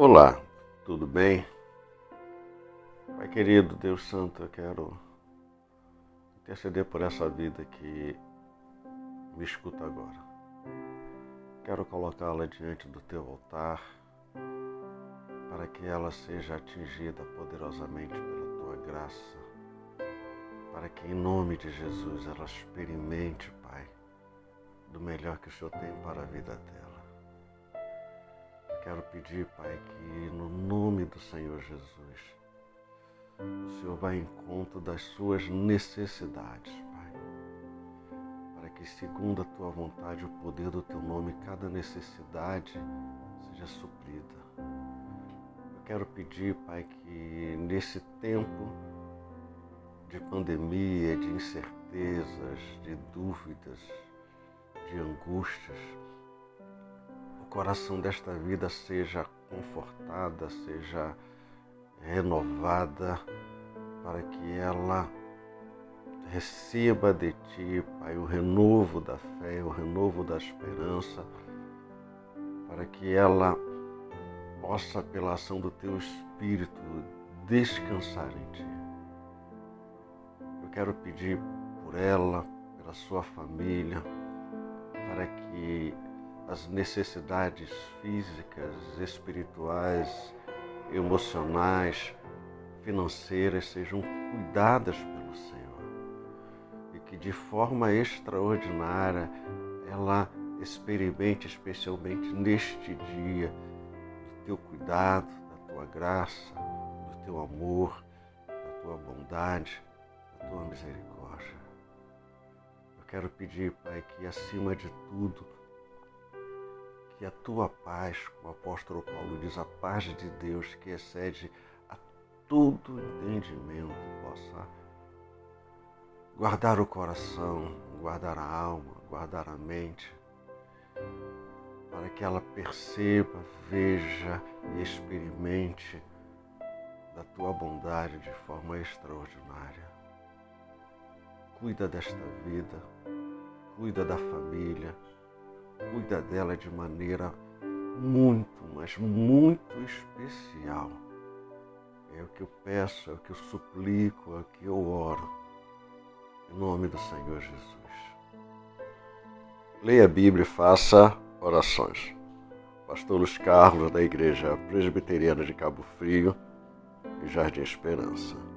Olá, tudo bem? Pai querido, Deus Santo, eu quero interceder por essa vida que me escuta agora. Quero colocá-la diante do teu altar para que ela seja atingida poderosamente pela tua graça, para que em nome de Jesus ela experimente, Pai, do melhor que o Senhor tem para a vida dela. Quero pedir, Pai, que no nome do Senhor Jesus, o Senhor vá em conta das suas necessidades, que, segundo a tua vontade, o poder do teu nome, cada necessidade seja suprida. Eu quero pedir, Pai, que nesse tempo de pandemia, de incertezas, de dúvidas, de angústias, coração desta vida seja confortada, seja renovada, para que ela receba de ti, Pai, o renovo da fé, o renovo da esperança, para que ela possa, pela ação do teu Espírito, descansar em ti. Eu quero pedir por ela, pela sua família, para que as necessidades físicas, espirituais, emocionais, financeiras sejam cuidadas pelo Senhor que de forma extraordinária ela experimente, especialmente neste dia, do teu cuidado, da tua graça, do teu amor, da tua bondade, da tua misericórdia. Eu quero pedir, Pai, que acima de tudo, que a tua paz, como o apóstolo Paulo diz, a paz de Deus que excede a todo entendimento, possa guardar o coração, guardar a alma, guardar a mente, para que ela perceba, veja e experimente da tua bondade de forma extraordinária. Cuida desta vida, cuida da família, cuida dela de maneira muito, mas muito especial. É o que eu peço, é o que eu suplico, é o que eu oro em nome do Senhor Jesus. Leia a Bíblia e faça orações. Pastor Luiz Carlos, da Igreja Presbiteriana de Cabo Frio e Jardim Esperança.